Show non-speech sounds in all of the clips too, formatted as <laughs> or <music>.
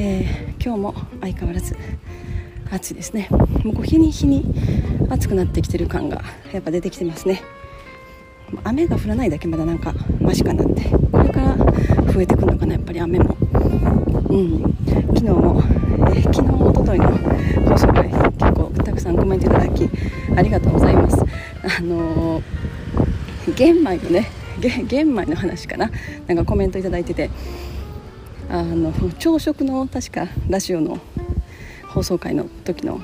えー、今日も相変わらず暑いですね。もうこう日に日に暑くなってきてる感がやっぱ出てきてますね。雨が降らないだけまだなんかマシかなって。これから増えてくるのかなやっぱり雨も。うん。昨日も、えー、昨日おとといの放送回結構たくさんコメントいただきありがとうございます。あのー、玄米のね玄米の話かな。なんかコメント頂いてて。あの朝食の確かラジオの放送回の時の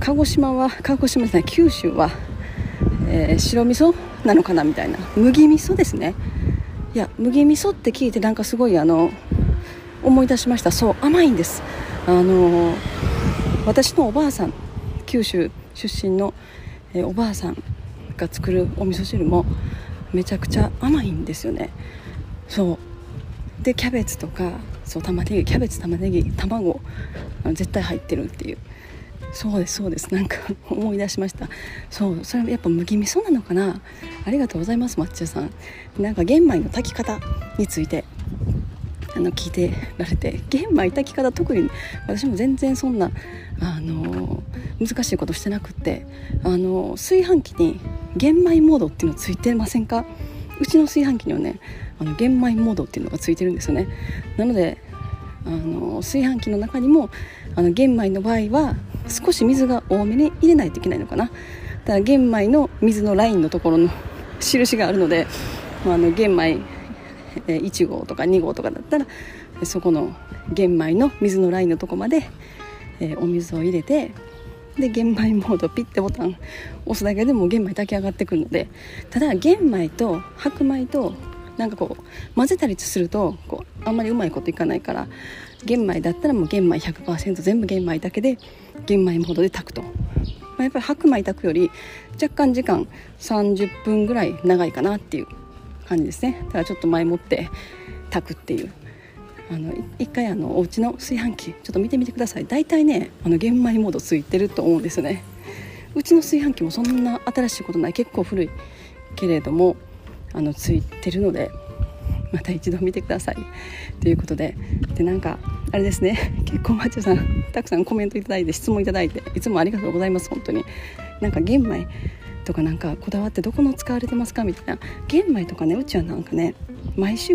鹿児島は鹿児島じゃない九州は、えー、白味噌なのかなみたいな。麦味噌ですね。いや麦味噌って聞いてなんかすごいあの思い出しました。そう甘いんです。あの私のおばあさん九州出身の、えー、おばあさんが作るお味噌汁もめちゃくちゃ甘いんですよね。そう。でキャベツとかそう玉ねぎキャベツ玉ねぎ卵絶対入ってるっていう。そうですそうです。なんか <laughs> 思い出しました。そうそれやっぱ麦味噌なのかな？ありがとうございます抹茶さん。なんか玄米の炊き方についてあの聞いてられて。玄米炊き方特に私も全然そんなあの難しいことしてなくってあの炊飯器に玄米モードっていうのついてませんか？うちの炊飯器にはねあの玄米モードっていうのがついてるんですよね。なのであの炊飯器の中にもあの玄米の場合は少し水が多めに入れないといけないのかな。だから玄米の水のラインのところの <laughs> 印があるので、まあ、あの玄米1号とか2号とかだったらそこの玄米の水のラインのとこまで、えー、お水を入れてで玄米モードピッてボタン押すだけでも玄米炊き上がってくるのでただ玄米と白米となんかこう混ぜたりするとこうあんまりうまいこといかないから玄米だったらもう玄米100%全部玄米だけで玄米モードで炊くと、まあ、やっぱり白米炊くより若干時間30分ぐらい長いかなっていう感じですね。ただちょっと前もって炊くっていう。あの一回あのお家の炊飯器ちょっと見てみてください。大体ねあの玄米モードついてると思うんですね。うちの炊飯器もそんな新しいことない。結構古いけれどもあのついてるのでまた一度見てください。ということででなんかあれですね。結構マッチョさんたくさんコメントいただいて質問いただいていつもありがとうございます。本当に。なんか玄米とかなんかこだわってどこの使われてますか？みたいな。玄米とかねうちはなんかね毎週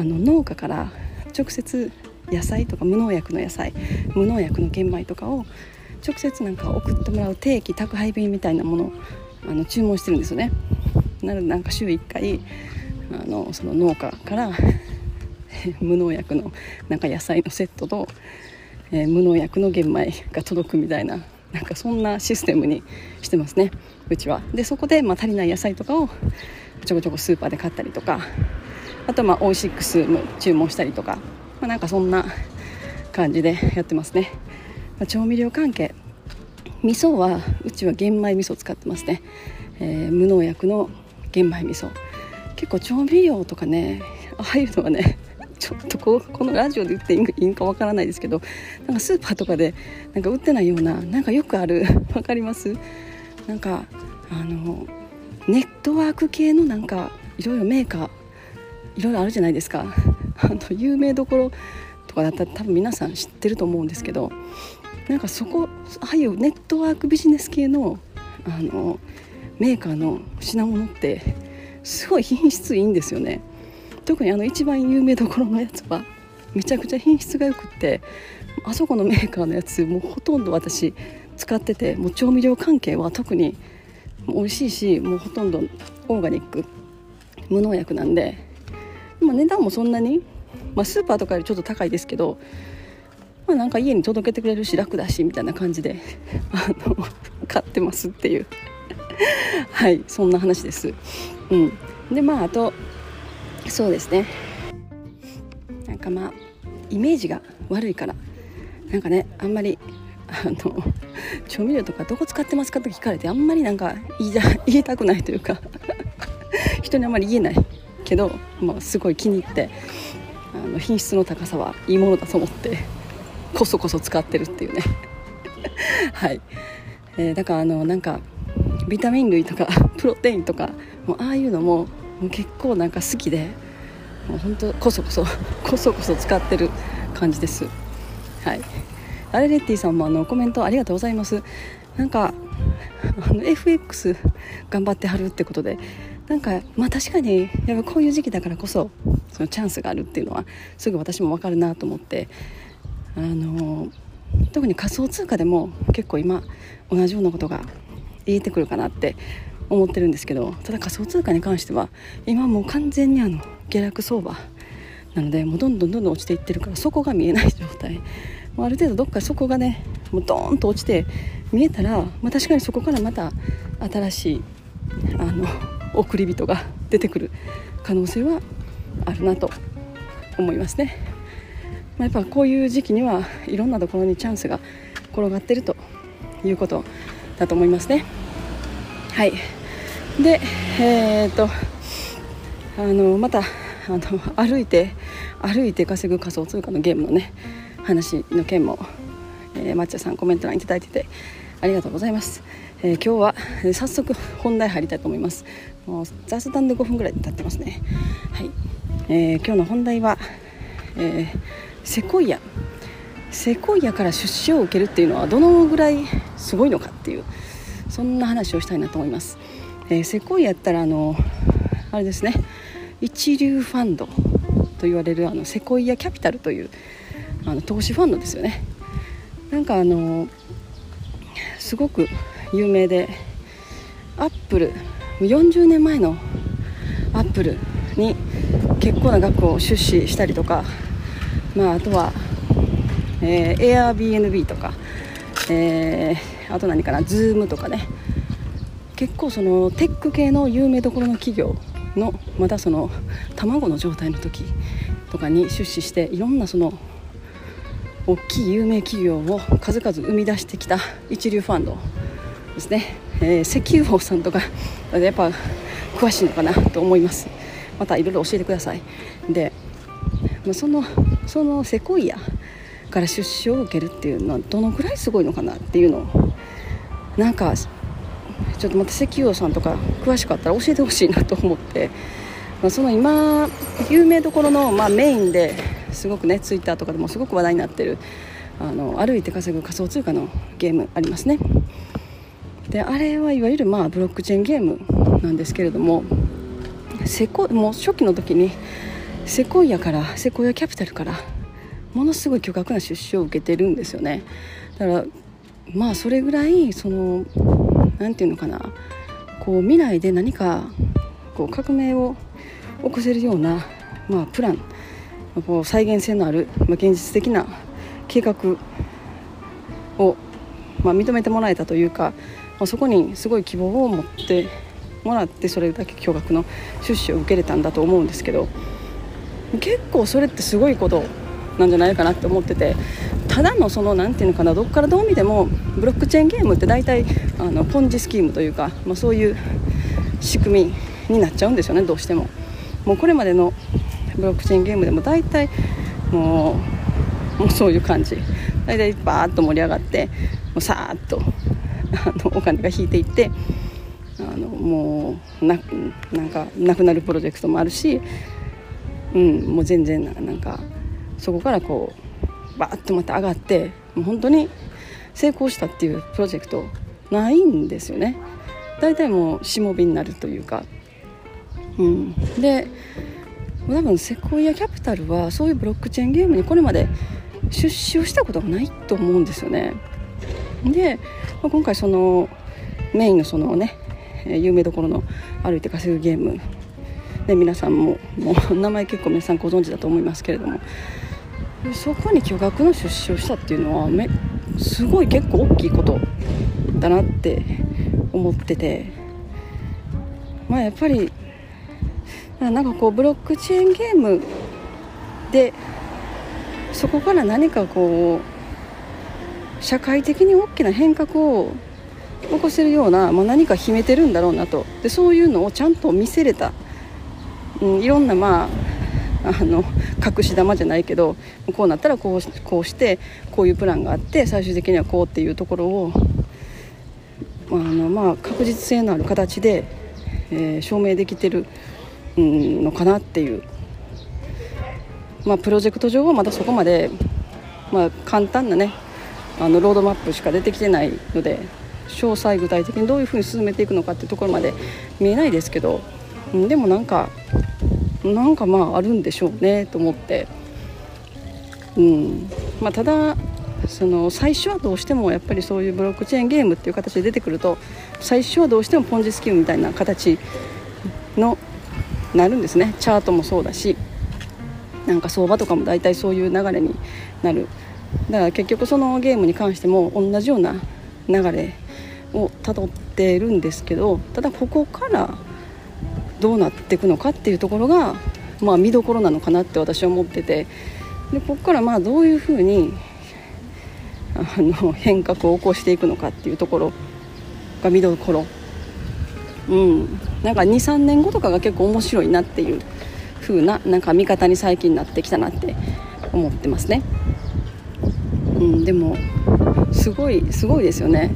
あの農家から直接野菜とか無農薬の野菜無農薬の玄米とかを直接なんか送ってもらう定期宅配便みたいなものをあの注文してるんですよね。なのでなんか週1回あのその農家から <laughs> 無農薬のなんか野菜のセットと、えー、無農薬の玄米が届くみたいななんかそんなシステムにしてますねうちは。でそこで、まあ、足りない野菜とかをちょこちょこスーパーで買ったりとかあとまあオイシックスも注文したりとか、まあ、なんかそんな感じでやってますね、まあ、調味料関係。味噌はうちは玄米味噌使ってますね、えー、無農薬の玄米味噌。結構調味料とかねああいうのはねちょっとここのラジオで言っていいんかわからないですけどなんかスーパーとかでなんか売ってないようななんかよくある分かります？なんかあのネットワーク系のなんかいろいろメーカーいろいろあるじゃないですか。<laughs> あの有名どころとかだったら多分皆さん知ってると思うんですけどなんかそこああいうネットワークビジネス系のあのメーカーの品物ってすごい品質いいんですよね。特にあの一番有名どころのやつはめちゃくちゃ品質がよくってあそこのメーカーのやつもうほとんど私使っててもう調味料関係は特に美味しいしもうほとんどオーガニック無農薬なんで、まあ、値段もそんなに、まあ、スーパーとかよりちょっと高いですけど、まあ、なんか家に届けてくれるし楽だしみたいな感じで <laughs> あの買ってますっていう。<laughs> はいそんな話です。うん、でまああとそうですね。なんかまあイメージが悪いからなんかねあんまりあの調味料とかどこ使ってますかって聞かれてあんまりなんか言い <laughs> 言いたくないというか人にあんまり言えない。けど、まあ、すごい気に入ってあの品質の高さはいいものだと思ってこそこそ使ってるっていうね。<laughs> はい、えー、だからあのなんかビタミン類とか <laughs> プロテインとかもうああいうのももう結構なんか好きでもう本当こそこそこそこそ使ってる感じです。はい。アレレッティさんもあのコメントありがとうございます。なんかあの FX 頑張ってはるってことでなんかまあ確かにやっぱこういう時期だからこそそのチャンスがあるっていうのはすぐ私も分かるなと思ってあの特に仮想通貨でも結構今同じようなことが言えてくるかなって思ってるんですけどただ仮想通貨に関しては今もう完全にあの下落相場なのでもうどんどんどんどん落ちていってるから底が見えない状態。ある程度どっか底がねもうドーンと落ちて見えたら、まあ、確かにそこからまた新しいあの送り人が出てくる可能性はあるなと思いますね、まあ、やっぱこういう時期にはいろんなところにチャンスが転がってるということだと思いますね。はい。でえー、っとあのまたあの歩いて歩いて稼ぐ仮想通貨のゲームのね話の件も、えー、抹茶さんコメント欄いただいててありがとうございます、えー、今日は、早速本題入りたいと思います。もう雑談で5分ぐらい経ってますね。はい、えー、今日の本題は、えセコイア。セコイアから出資を受けるっていうのはどのぐらいすごいのかっていうそんな話をしたいなと思います、えセコイアやったらあのあれですね。一流ファンドと言われるあのセコイアキャピタルというあの投資ファンドですよね。なんかあのすごく有名でアップル40年前のアップルに結構な額を出資したりとか、まあ、あとは、えー、Airbnb とか、えー、あと何かな Zoom とかね。結構そのテック系の有名どころの企業のまだその卵の状態の時とかに出資していろんなその大きい有名企業を数々生み出してきた一流ファンド。ですね、えー、石油王さんとかやっぱ詳しいのかなと思います。またいろいろ教えてください。でそのそのセコイアから出資を受けるっていうのはどのくらいすごいのかなっていうのをなんかちょっとまた石油王さんとか詳しかったら教えてほしいなと思って、まあ、その今有名どころの、まあ、メインですごくねツイッターとかでもすごく話題になってるあの歩いて稼ぐ仮想通貨のゲームありますね。であれはいわゆるまあブロックチェーンゲームなんですけれどもセコもう初期の時にセコイアからセコイアキャピタルからものすごい巨額な出資を受けてるんですよね。だからまあそれぐらいその何て言うのかなこう未来で何かこう革命を起こせるような、まあ、プランこう再現性のある、まあ、現実的な計画を、まあ、認めてもらえたというか、あ、そこにすごい希望を持ってもらってそれだけ巨額の出資を受けれたんだと思うんですけど結構それってすごいことなんじゃないかなって思っててただのその何て言うのかなどこからどう見てもブロックチェーンゲームって大体あのポンジスキームというか、まあ、そういう仕組みになっちゃうんですよねどうしても。もうこれまでのブロックチェーンゲームでも大体もうもうそういう感じ大体バーッと盛り上がってもうさーっとあのお金が引いていってあのもうななんかなくなるプロジェクトもあるし、うん、もう全然なんかそこからこうバーッとまた上がってもう本当に成功したっていうプロジェクトないんですよね。大体もうしもべになるというか、うん、で多分セコイアキャピタルはそういうブロックチェーンゲームにこれまで出資をしたことがないと思うんですよね。で、まあ、今回そのメインのそのね有名どころの歩いて稼ぐゲーム。で皆さんももう <laughs> 名前結構皆さんご存知だと思いますけれども。そこに巨額の出資をしたっていうのはめすごい結構大きいことだなって思ってて。まあやっぱりなんかこうブロックチェーンゲームでそこから何かこう社会的に大きな変革を起こせるような、まあ、何か秘めてるんだろうなと。でそういうのをちゃんと見せれた、うん、いろんなまああの隠し玉じゃないけどこうなったらこうこうしてこういうプランがあって最終的にはこうっていうところをまあの、まあ、確実性のある形で、えー、証明できてる、うん、のかなっていう、まあ、プロジェクト上はまだそこまで、まあ、簡単なねあのロードマップしか出てきてないので詳細具体的にどういうふうに進めていくのかっていうところまで見えないですけど、でもなんかなんかまああるんでしょうねと思って、うん。まあ、ただその最初はどうしてもやっぱりそういうブロックチェーンゲームっていう形で出てくると最初はどうしてもポンジスキームみたいな形のなるんですね。チャートもそうだしなんか相場とかも大体そういう流れになる。だから結局そのゲームに関しても同じような流れをたどってるんですけどただここからどうなっていくのかっていうところが、まあ、見どころなのかなって私は思っててでここからまあどういうふうにあの変革を起こしていくのかっていうところが見どころうんなんか23年後とかが結構面白いなっていう風ななんか見方に最近なってきたなって思ってますね。うん、でもすごいすごいですよね。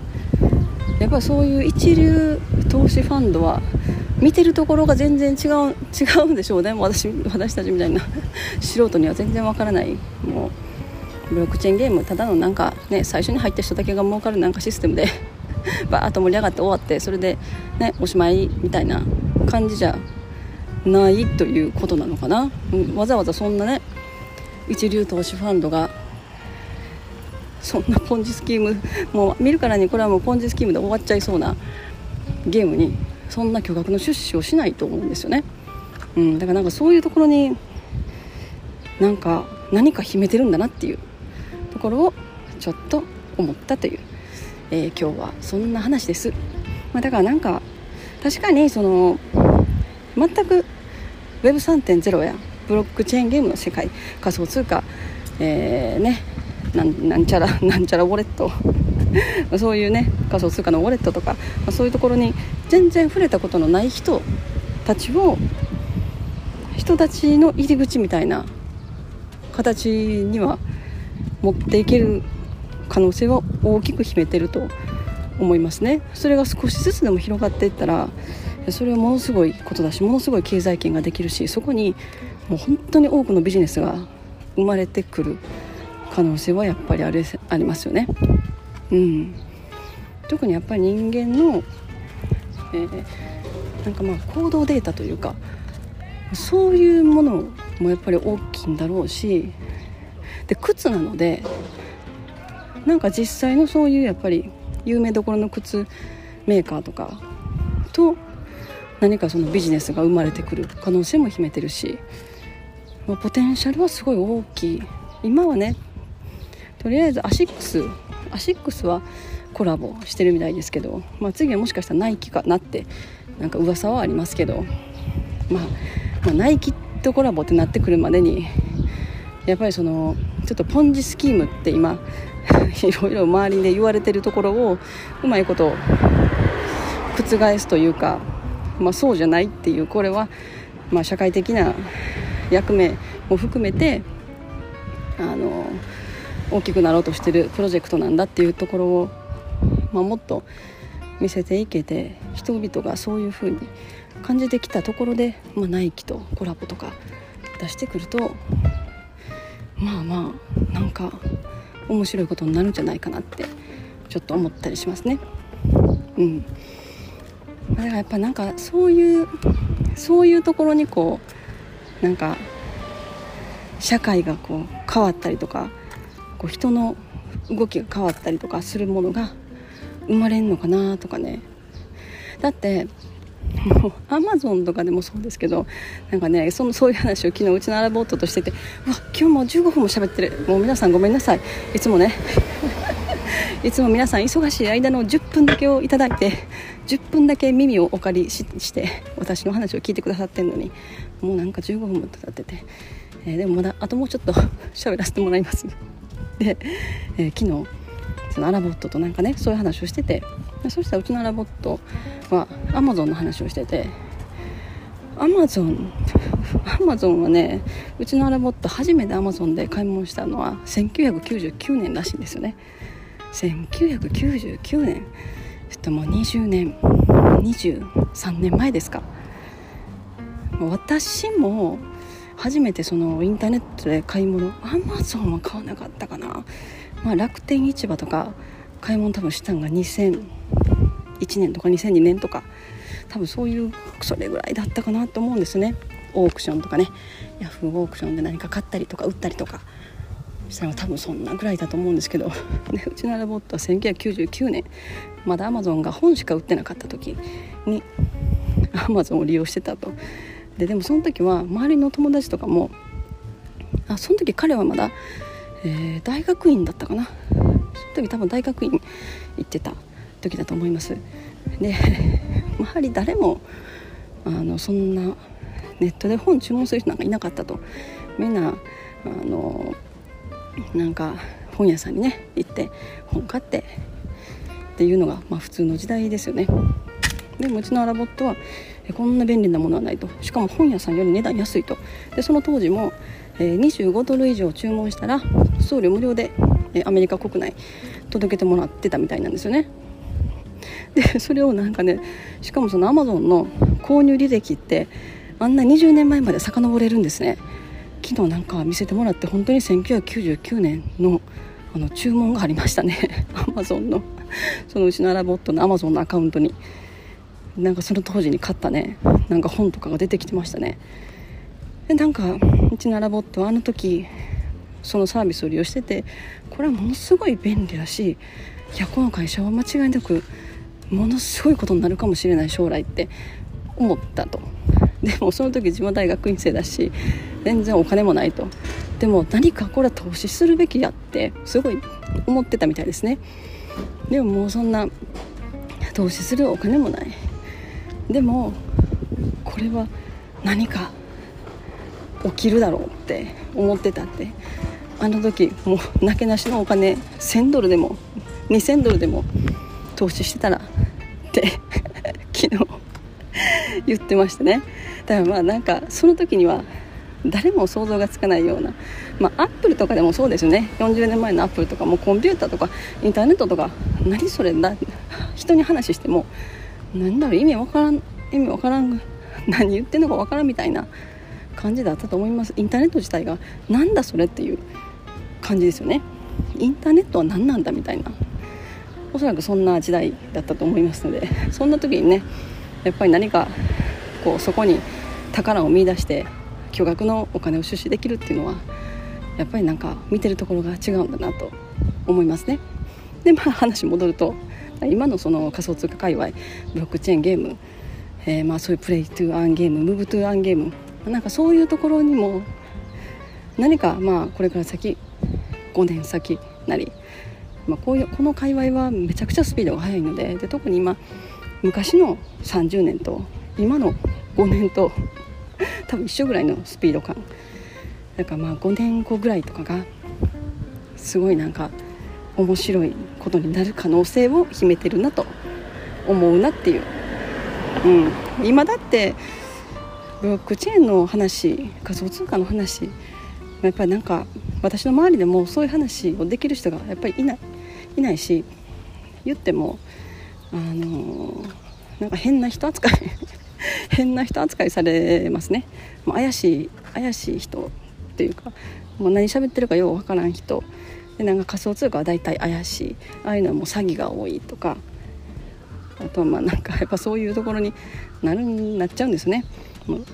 やっぱりそういう一流投資ファンドは見てるところが全然違う違うんでしょうね。私私たちみたいな素人には全然わからない。もうブロックチェーンゲームただのなんかね最初に入った人だけが儲かるなんかシステムで <laughs> バーッと盛り上がって終わってそれでねおしまいみたいな感じじゃないということなのかな、うん、わざわざそんなね一流投資ファンドがそんなポンジスキームもう見るからにこれはもうポンジスキームで終わっちゃいそうなゲームにそんな巨額の出資をしないと思うんですよね、うん、だからなんかそういうところになんか何か秘めてるんだなっていうところをちょっと思ったという、えー、今日はそんな話です、まあ、だからなんか確かにその全く Web3.0 やブロックチェーンゲームの世界仮想通貨、えー、ねなんちゃら <laughs> なんちゃらウォレット。<laughs> そういうね仮想通貨のウォレットとか、まあ、そういうところに全然触れたことのない人たちを人たちの入り口みたいな形には持っていける可能性は大きく秘めてると思いますね。それが少しずつでも広がっていったらそれはものすごいことだしものすごい経済圏ができるしそこにもう本当に多くのビジネスが生まれてくる。可能性はやっぱりありありますよね。うん、特にやっぱり人間の、えー、なんかまあ行動データというかそういうものもやっぱり大きいんだろうしで靴なのでなんか実際のそういうやっぱり有名どころの靴メーカーとかと何かそのビジネスが生まれてくる可能性も秘めてるし、まあ、ポテンシャルはすごい大きい今はねとりあえずアシックスアシックスはコラボしてるみたいですけど、まあ、次はもしかしたらナイキかなってなんか噂はありますけど、まあ、まあ、ナイキとコラボってなってくるまでにやっぱりそのちょっとポンジスキームって今 <laughs> いろいろ周りで言われてるところをうまいこと覆すというか、まあ、そうじゃないっていうこれは、まあ、社会的な役目も含めてあの大きくなろうとしてるプロジェクトなんだっていうところを、まあ、もっと見せていけて人々がそういうふうに感じてきたところで、まあ、ナイキとコラボとか出してくるとまあまあなんか面白いことになるんじゃないかなってちょっと思ったりしますね。うん、だからやっぱなんかそういうそういうところにこうなんか社会がこう変わったりとかこう人の動きが変わったりとかするものが生まれんのかなとかね。だってもう <laughs> アマゾンとかでもそうですけどなんかねそのそういう話を昨日うちのアラボットとしててうわ今日も15分も喋ってる。もう皆さんごめんなさい。いつもね <laughs> いつも皆さん忙しい間の10分だけをいただいて10分だけ耳をお借りして私の話を聞いてくださってるのにもうなんか15分も経っててえー、でもまだあともうちょっと喋らせてもらいます。で、えー、昨日そのアラボットとなんかねそういう話をしててそしたらうちのアラボットはアマゾンの話をしててアマゾンアマゾンはねうちのアラボット初めてアマゾンで買い物したのは1999年らしいんですよね。1999年。ちょっともう20年23年前ですか。私も初めてそのインターネットで買い物アマゾンは買わなかったかな、まあ、楽天市場とか買い物多分したのが2001年とか2002年とか。多分そういうそれぐらいだったかなと思うんですね。オークションとかね。ヤフーオークションで何か買ったりとか売ったりとか。したら多分そんなぐらいだと思うんですけど。で <laughs> うちのアラボットは1999年。まだアマゾンが本しか売ってなかった時にアマゾンを利用してたと。ででもその時は周りの友達とかもあその時彼はまだ、えー、大学院だったかな。その時多分大学院行ってた時だと思います。で <laughs> 周り誰もあのそんなネットで本注文する人なんかいなかったと。みんなあのなんか本屋さんにね行って本買ってっていうのが、まあ、普通の時代ですよね。でもうちのアラボットはこんな便利なものはないと。しかも本屋さんより値段安いと。でその当時も、えー、25ドル以上注文したら送料無料で、えー、アメリカ国内届けてもらってたみたいなんですよね。でそれをなんかねしかもそのアマゾンの購入履歴ってあんな20年前まで遡れるんですね。昨日なんか見せてもらって本当に1999年のあの注文がありましたね。<laughs> アマゾンの。そのうちのアラボットのアマゾンのアカウントに。なんかその当時に買ったねなんか本とかが出てきてましたね。でなんかうちのアラボットはあの時そのサービスを利用しててこれはものすごい便利だしいやこの会社は間違いなくものすごいことになるかもしれない将来って思ったと。でもその時自分は大学院生だし全然お金もないと。でも何かこれは投資するべきやってすごい思ってたみたいですね。でももうそんな投資するお金もない。でもこれは何か起きるだろうって思ってたって。あの時もうなけなしのお金1000ドルでも2000ドルでも投資してたらって <laughs> 昨日言ってましたね。だからまあなんかその時には誰も想像がつかないようなまあアップルとかでもそうですよね。40年前のアップルとかもコンピューターとかインターネットとか何それだ？人に話しても何だろう意味わからん意味わからん何言ってんのかわからんみたいな感じだったと思います。インターネット自体がなんだそれっていう感じですよね。インターネットは何なんだみたいな。おそらくそんな時代だったと思いますのでそんな時にねやっぱり何かこうそこに宝を見いだして巨額のお金を出資できるっていうのはやっぱりなんか見てるところが違うんだなと思いますね。でまあ話戻ると今のその仮想通貨界隈ブロックチェーンゲーム、えー、まあそういう Play to Earn ゲーム Move to Earn ゲームなんかそういうところにも何かまあこれから先5年先なり、まあ、こういうこの界隈はめちゃくちゃスピードが速いのでで特に今昔の30年と今の5年と <laughs> 多分一緒ぐらいのスピード感。だからまあ5年後ぐらいとかがすごいなんか面白いことになる可能性を秘めてるなと思うなっていう、うん、今だってブロックチェーンの話仮想通貨の話やっぱりなんか私の周りでもそういう話をできる人がやっぱりいないいないし言ってもあのなんか変な人扱い <laughs> 変な人扱いされますね、まあ、怪しい怪しい人っていうかもう何喋ってるかようわからん人。でなんか仮想通貨は大体怪しい。ああいうのはもう詐欺が多いとか。あとはまあなんか <laughs> やっぱそういうところになるなっちゃうんですね。もう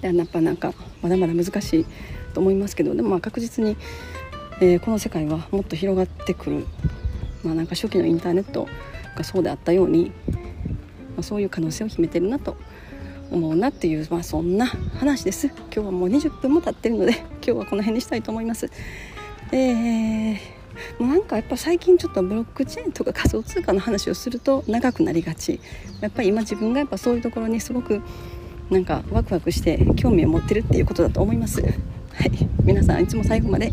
やっぱなんかまだまだ難しいと思いますけど。でもまあ確実に、えー、この世界はもっと広がってくる、まあ、なんか初期のインターネットがそうであったように、まあ、そういう可能性を秘めてるなと思うなっていう、まあ、そんな話です。今日はもう20分も経ってるので今日はこの辺にしたいと思います。えー、もうなんかやっぱ最近ちょっとブロックチェーンとか仮想通貨の話をすると長くなりがち。やっぱり今自分がやっぱそういうところにすごくなんかワクワクして興味を持ってるっていうことだと思います。はい。皆さんいつも最後まで、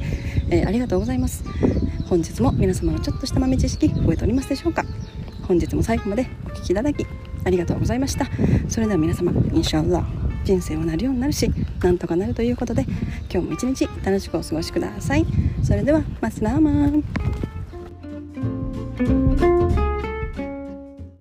えー、ありがとうございます。本日も皆様のちょっとした豆知識覚えておりますでしょうか。本日も最後までお聴きいただきありがとうございました。それでは皆様インシャアラ人生はなるようになるしなんとかなるということで今日も一日楽しくお過ごしください。それではマスラーマン。